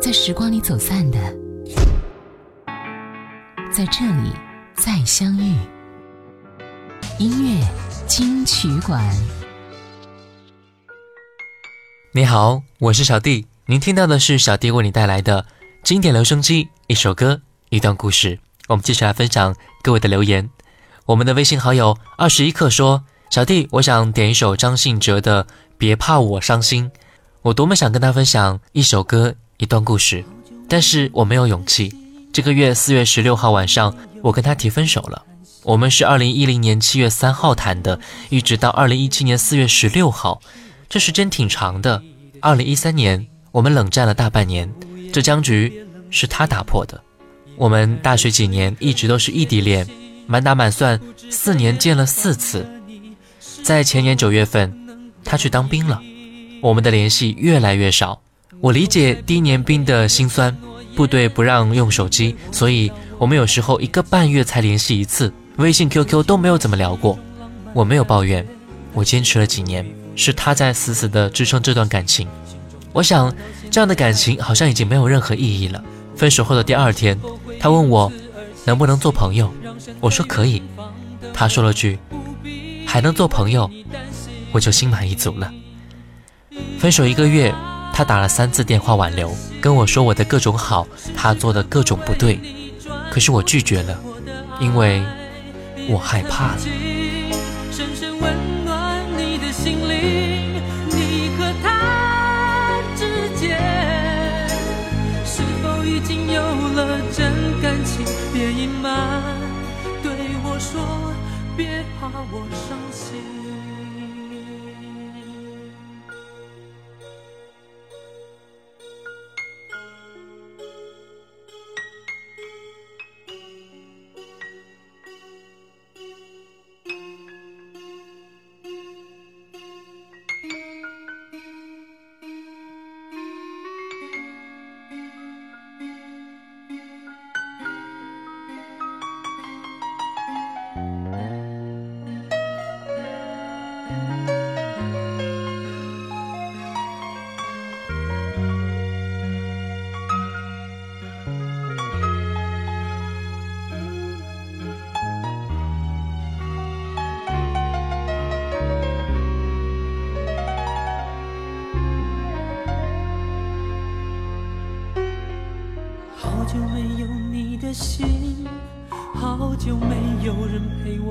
在时光里走散的，在这里再相遇。音乐金曲馆，你好，我是小弟。您听到的是小弟为你带来的经典留声机，一首歌，一段故事。我们继续来分享各位的留言。我们的微信好友二十一克说：“小弟，我想点一首张信哲的《别怕我伤心》。我多么想跟他分享一首歌。”一段故事，但是我没有勇气。这个月四月十六号晚上，我跟他提分手了。我们是二零一零年七月三号谈的，一直到二零一七年四月十六号，这时间挺长的。二零一三年，我们冷战了大半年，这僵局是他打破的。我们大学几年一直都是异地恋，满打满算四年见了四次。在前年九月份，他去当兵了，我们的联系越来越少。我理解低年兵的辛酸，部队不让用手机，所以我们有时候一个半月才联系一次，微信、QQ 都没有怎么聊过。我没有抱怨，我坚持了几年，是他在死死的支撑这段感情。我想这样的感情好像已经没有任何意义了。分手后的第二天，他问我能不能做朋友，我说可以。他说了句还能做朋友，我就心满意足了。分手一个月。他打了三次电话挽留，跟我说我的各种好，他做的各种不对，可是我拒绝了，因为我害怕了。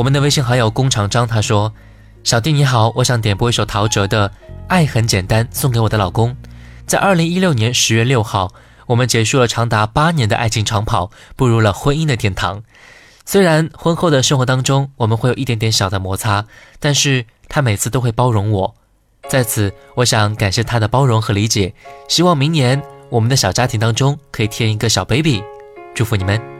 我们的微信好友工厂张他说：“小弟你好，我想点播一首陶喆的《爱很简单》，送给我的老公。在二零一六年十月六号，我们结束了长达八年的爱情长跑，步入了婚姻的殿堂。虽然婚后的生活当中我们会有一点点小的摩擦，但是他每次都会包容我。在此，我想感谢他的包容和理解。希望明年我们的小家庭当中可以添一个小 baby。祝福你们。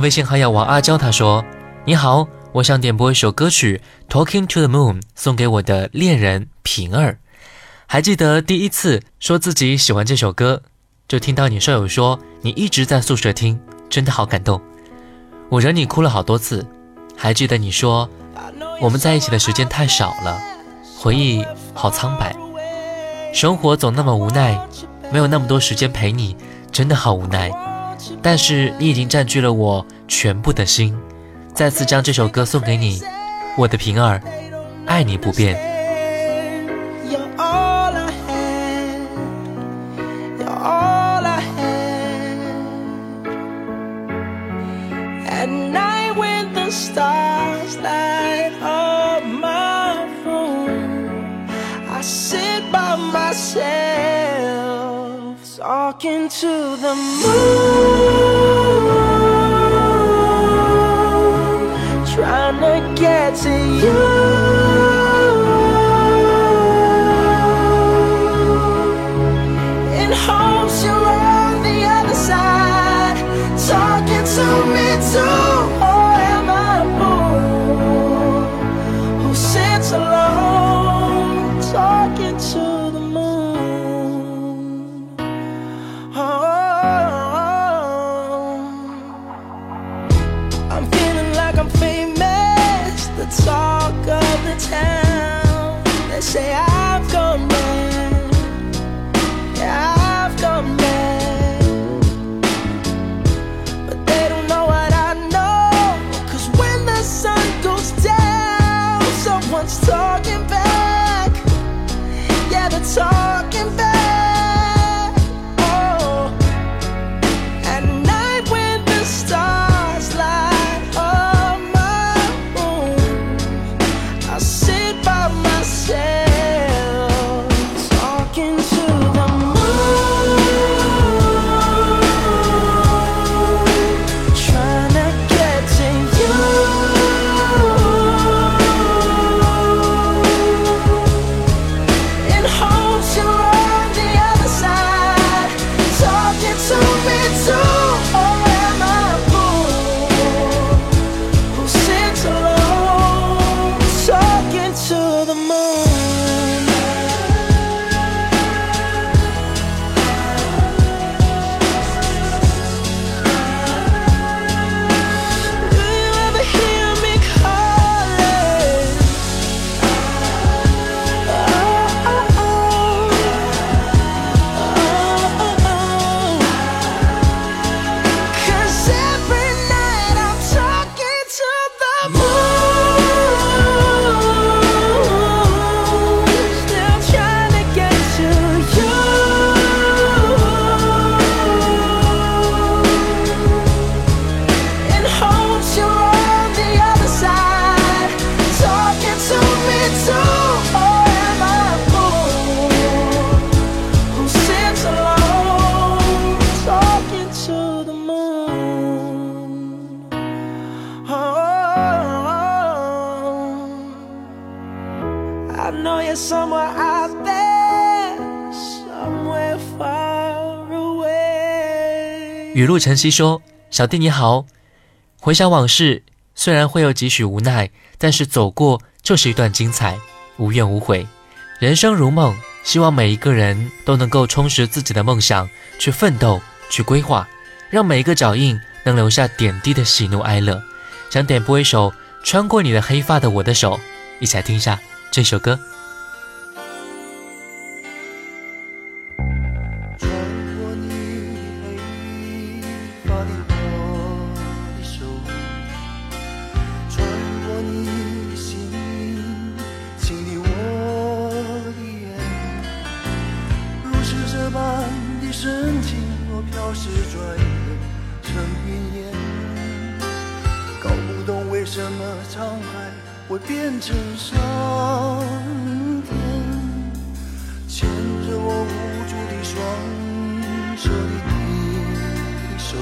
微信好友王阿娇她说：“你好，我想点播一首歌曲《Talking to the Moon》，送给我的恋人平儿。还记得第一次说自己喜欢这首歌，就听到你舍友说你一直在宿舍听，真的好感动。我惹你哭了好多次。还记得你说我们在一起的时间太少了，回忆好苍白，生活总那么无奈，没有那么多时间陪你，真的好无奈。”但是你已经占据了我全部的心，再次将这首歌送给你，我的平儿，爱你不变。Talking to the moon, 雨露晨曦说：“小弟你好，回想往事，虽然会有几许无奈，但是走过就是一段精彩，无怨无悔。人生如梦，希望每一个人都能够充实自己的梦想，去奋斗，去规划，让每一个脚印能留下点滴的喜怒哀乐。想点播一首《穿过你的黑发的我的手》，一起来听一下这首歌。若是转眼成云烟，搞不懂为什么沧海会变成桑田。牵着我无助的双手的你手，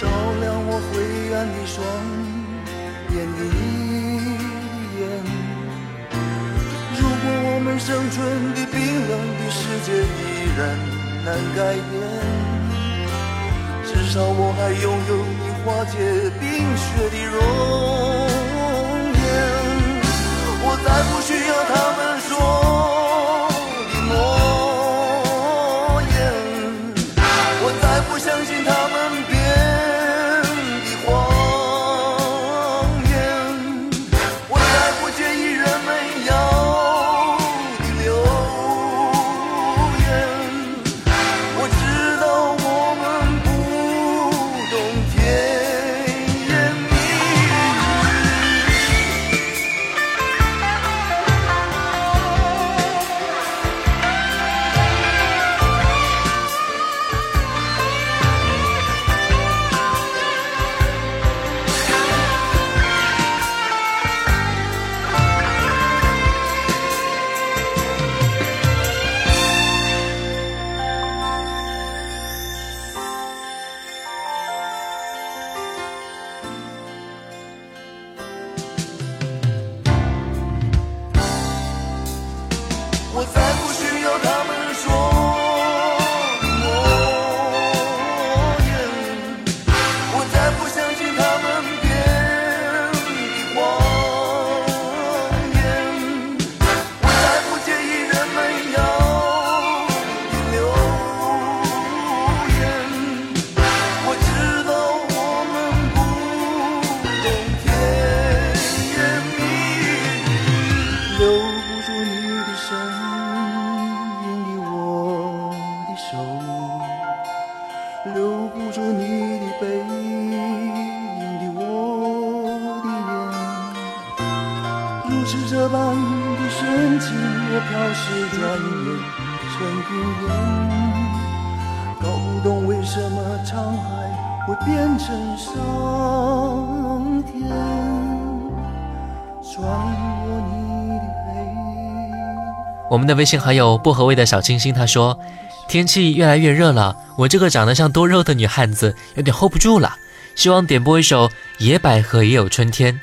照亮我灰暗的双眼的你的眼。如果我们生存的冰冷的世界依然难改变，至少我还拥有你化解冰雪的容颜。我再不需要他们什么沧海会变成桑田，穿过你的背影。我们的微信好友薄荷味的小清新他说：“天气越来越热了，我这个长得像多肉的女汉子有点 hold 不住了，希望点播一首《野百合也有春天》。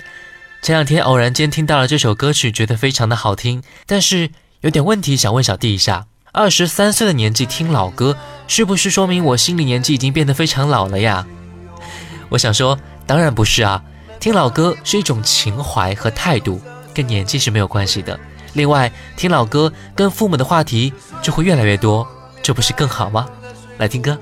前两天偶然间听到了这首歌曲，觉得非常的好听，但是有点问题想问小弟一下：二十三岁的年纪听老歌，是不是说明我心理年纪已经变得非常老了呀？我想说，当然不是啊，听老歌是一种情怀和态度，跟年纪是没有关系的。另外，听老歌跟父母的话题就会越来越多，这不是更好吗？来听歌。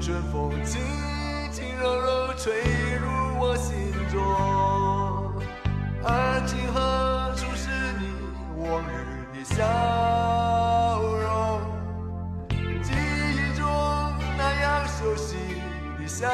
春风，轻轻柔柔吹入我心中。而今何处是你往日的笑容？记忆中那样熟悉的笑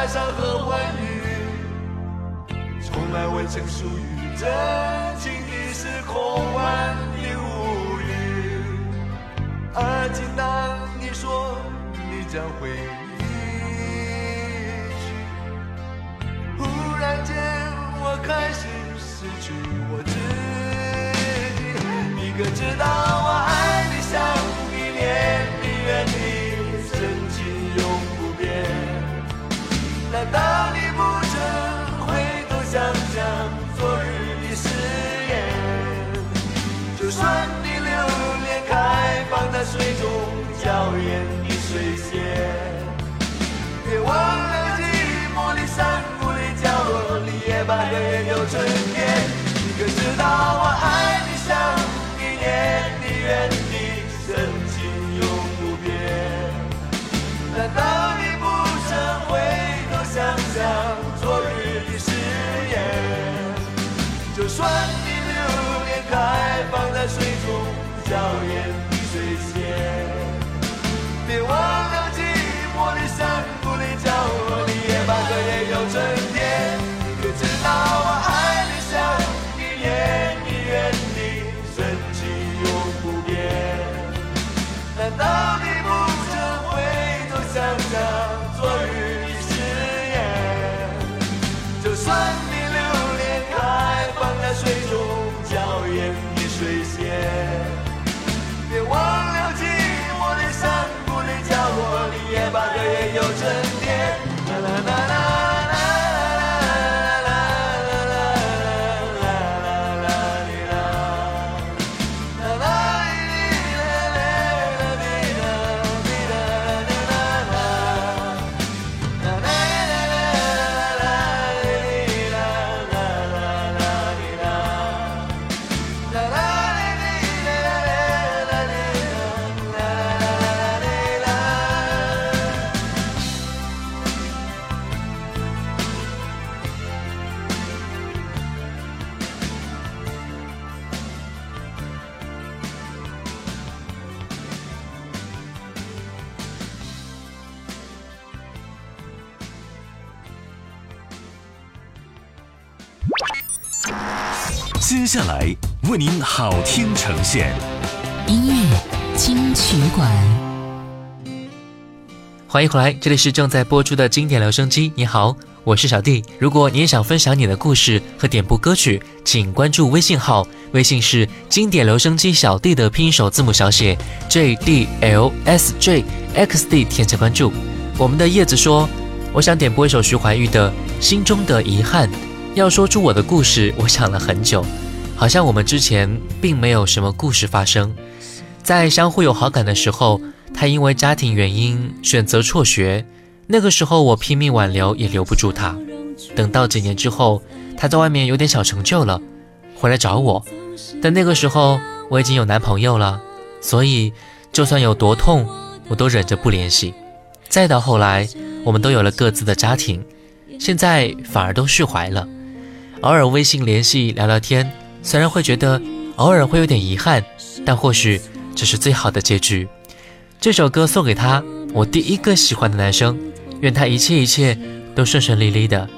爱上和欢愉；从来未曾属于真情的，是空幻的无语。而今当你说你将会春天。你可知道我爱你、想一年为您好听呈现。音乐金曲馆，欢迎回来，这里是正在播出的经典留声机。你好，我是小弟。如果你也想分享你的故事和点播歌曲，请关注微信号，微信是经典留声机小弟的拼音首字母小写 J D L S J X D，添加关注。我们的叶子说，我想点播一首徐怀钰的《心中的遗憾》。要说出我的故事，我想了很久，好像我们之前并没有什么故事发生。在相互有好感的时候，他因为家庭原因选择辍学，那个时候我拼命挽留也留不住他。等到几年之后，他在外面有点小成就了，回来找我，但那个时候我已经有男朋友了，所以就算有多痛，我都忍着不联系。再到后来，我们都有了各自的家庭，现在反而都释怀了。偶尔微信联系聊聊天，虽然会觉得偶尔会有点遗憾，但或许这是最好的结局。这首歌送给他，我第一个喜欢的男生，愿他一切一切都顺顺利利的。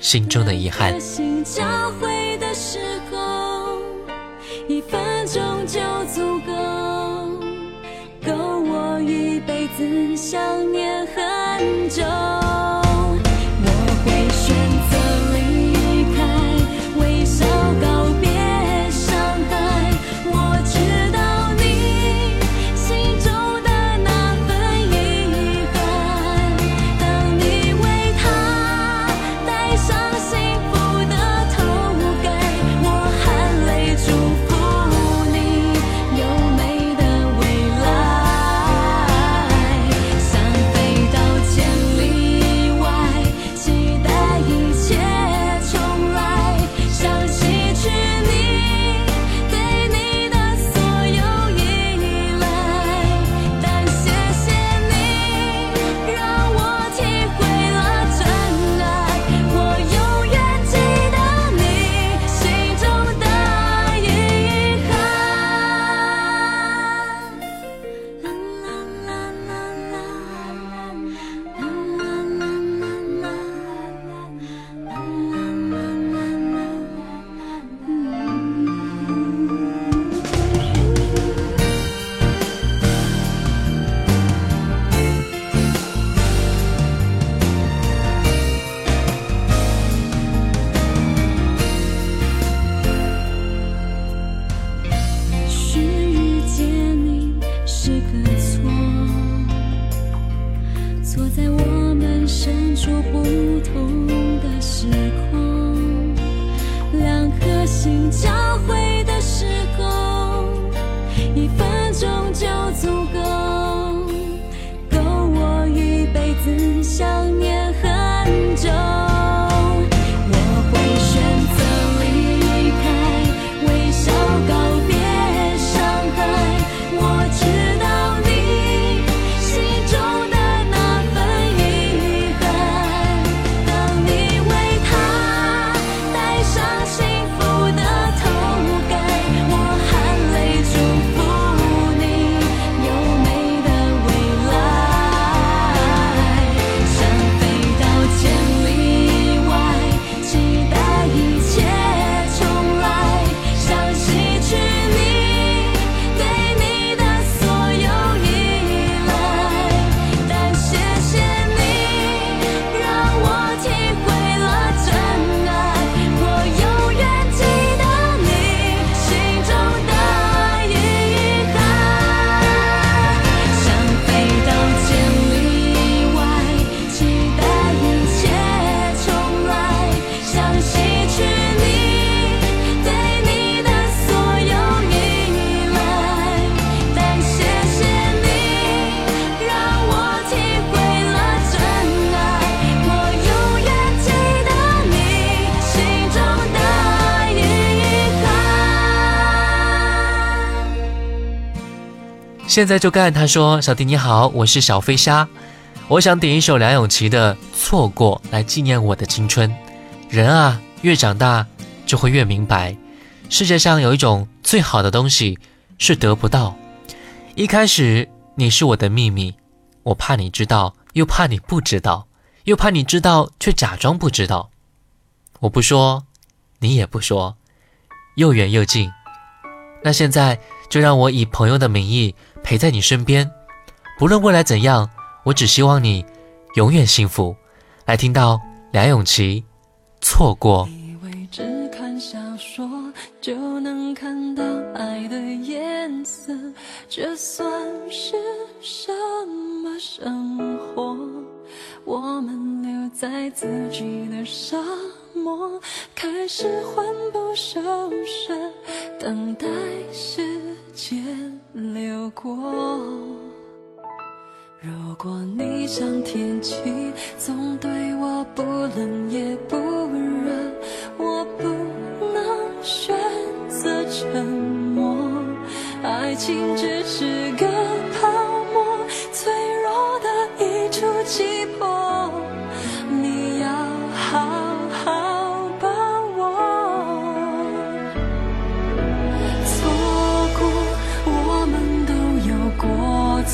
心中的遗憾。一分钟就足够，够我一辈子想念很久。现在就干！他说：“小弟你好，我是小飞虾，我想点一首梁咏琪的《错过》来纪念我的青春。人啊，越长大就会越明白，世界上有一种最好的东西是得不到。一开始你是我的秘密，我怕你知道，又怕你不知道，又怕你知道却假装不知道。我不说，你也不说，又远又近。那现在就让我以朋友的名义陪在你身边，不论未来怎样，我只希望你永远幸福。来听到梁咏琪，错过。以为只看小说就能看到爱的颜色，这算是什么生活？我们留在自己的沙漠，开始魂不守舍，等待时间流过。如果你像天气，总对我不冷也不热，我不能选择沉默。爱情只是个泡沫，脆弱的一触即破，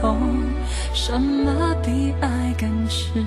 候，什么比爱更赤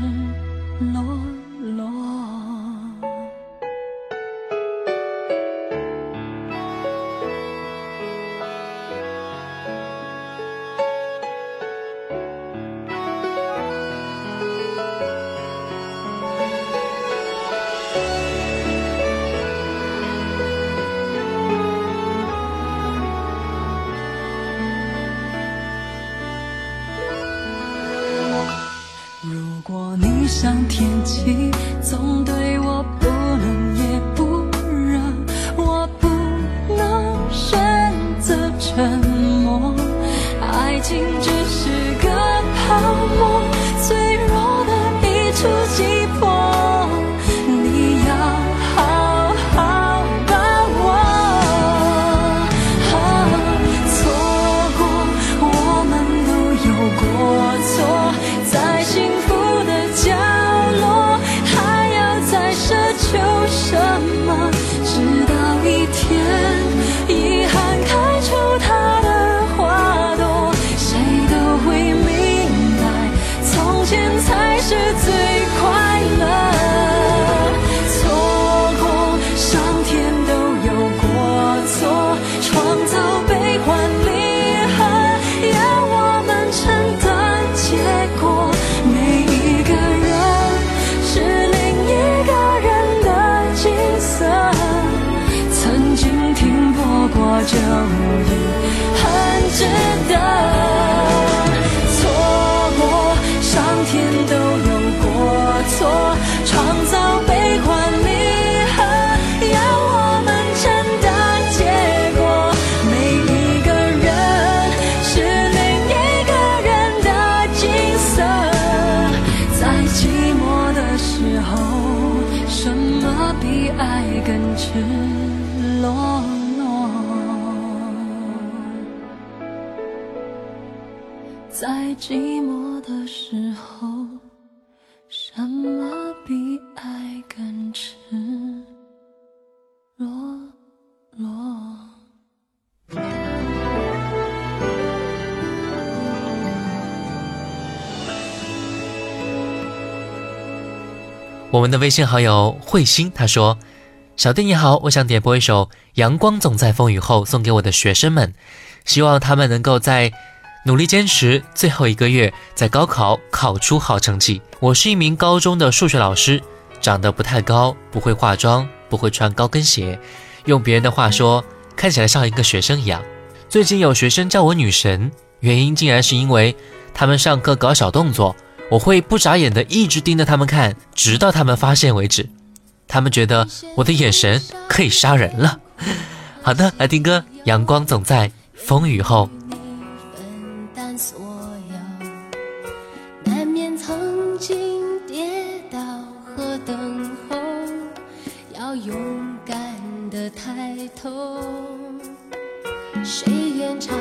爱更赤裸裸？在寂寞的时候，什么比爱更赤裸？我们的微信好友慧心他说：“小弟你好，我想点播一首《阳光总在风雨后》送给我的学生们，希望他们能够在努力坚持最后一个月，在高考考出好成绩。我是一名高中的数学老师，长得不太高，不会化妆，不会穿高跟鞋，用别人的话说，看起来像一个学生一样。最近有学生叫我女神，原因竟然是因为他们上课搞小动作。”我会不眨眼的一直盯着他们看，直到他们发现为止。他们觉得我的眼神可以杀人了。好的，来听歌。阳光总在风雨后。难免曾经跌倒和等候，要勇敢的抬头。谁愿尝？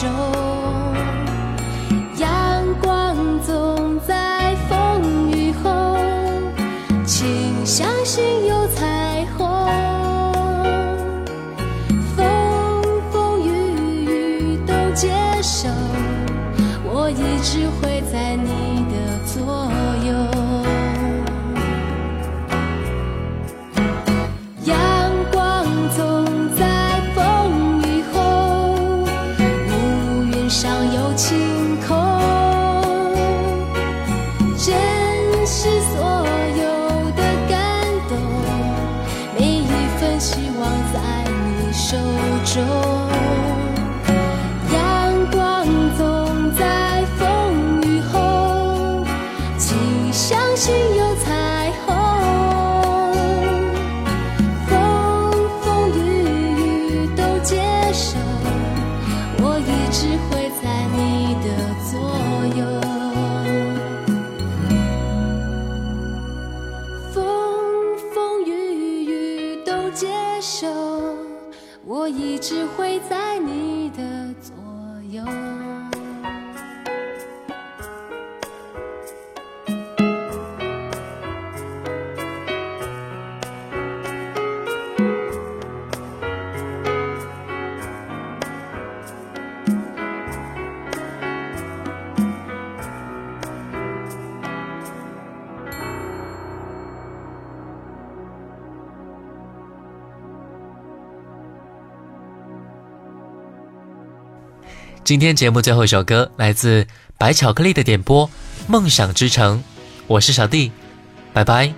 joy. 手，我一直会在你的左右。今天节目最后一首歌来自白巧克力的点播，梦想之城，我是小弟，拜拜。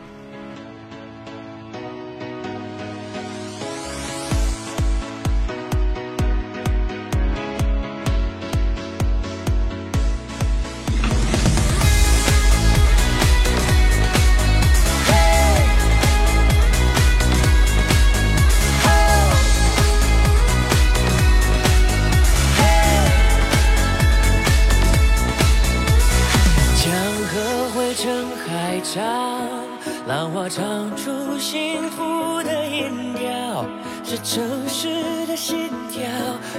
浪花唱出幸福的音调，是城市的心跳，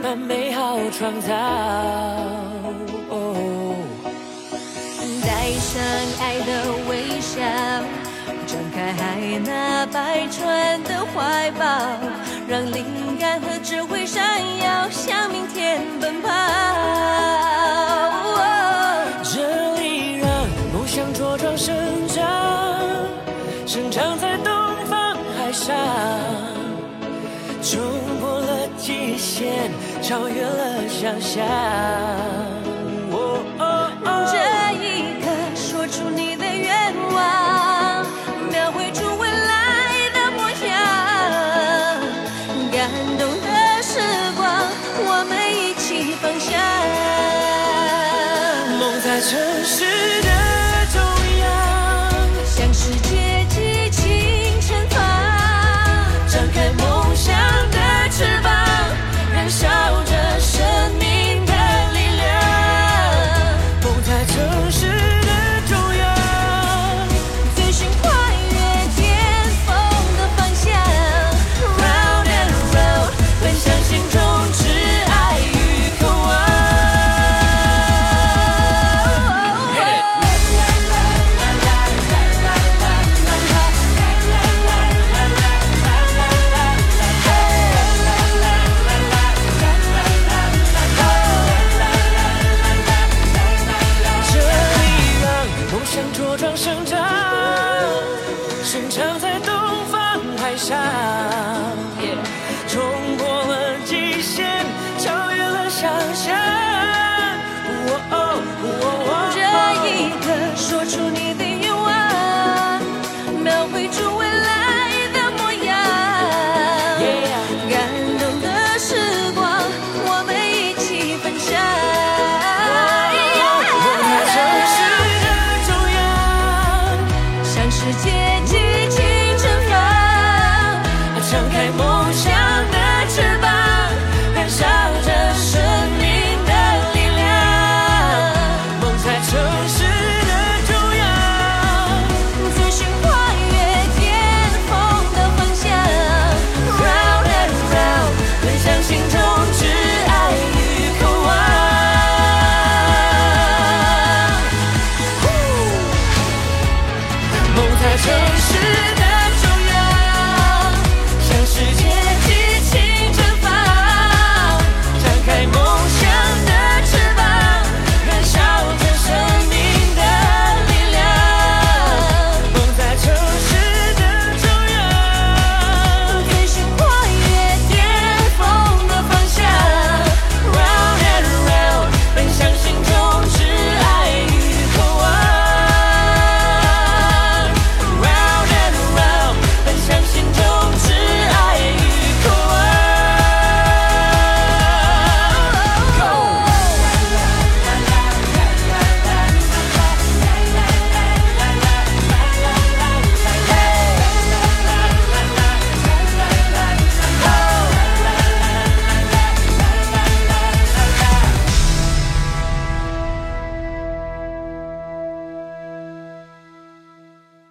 把美好创造。带上爱的微笑，张开海纳百川的怀抱，让灵感和智慧闪耀，向明天奔跑。超越了想象。哦哦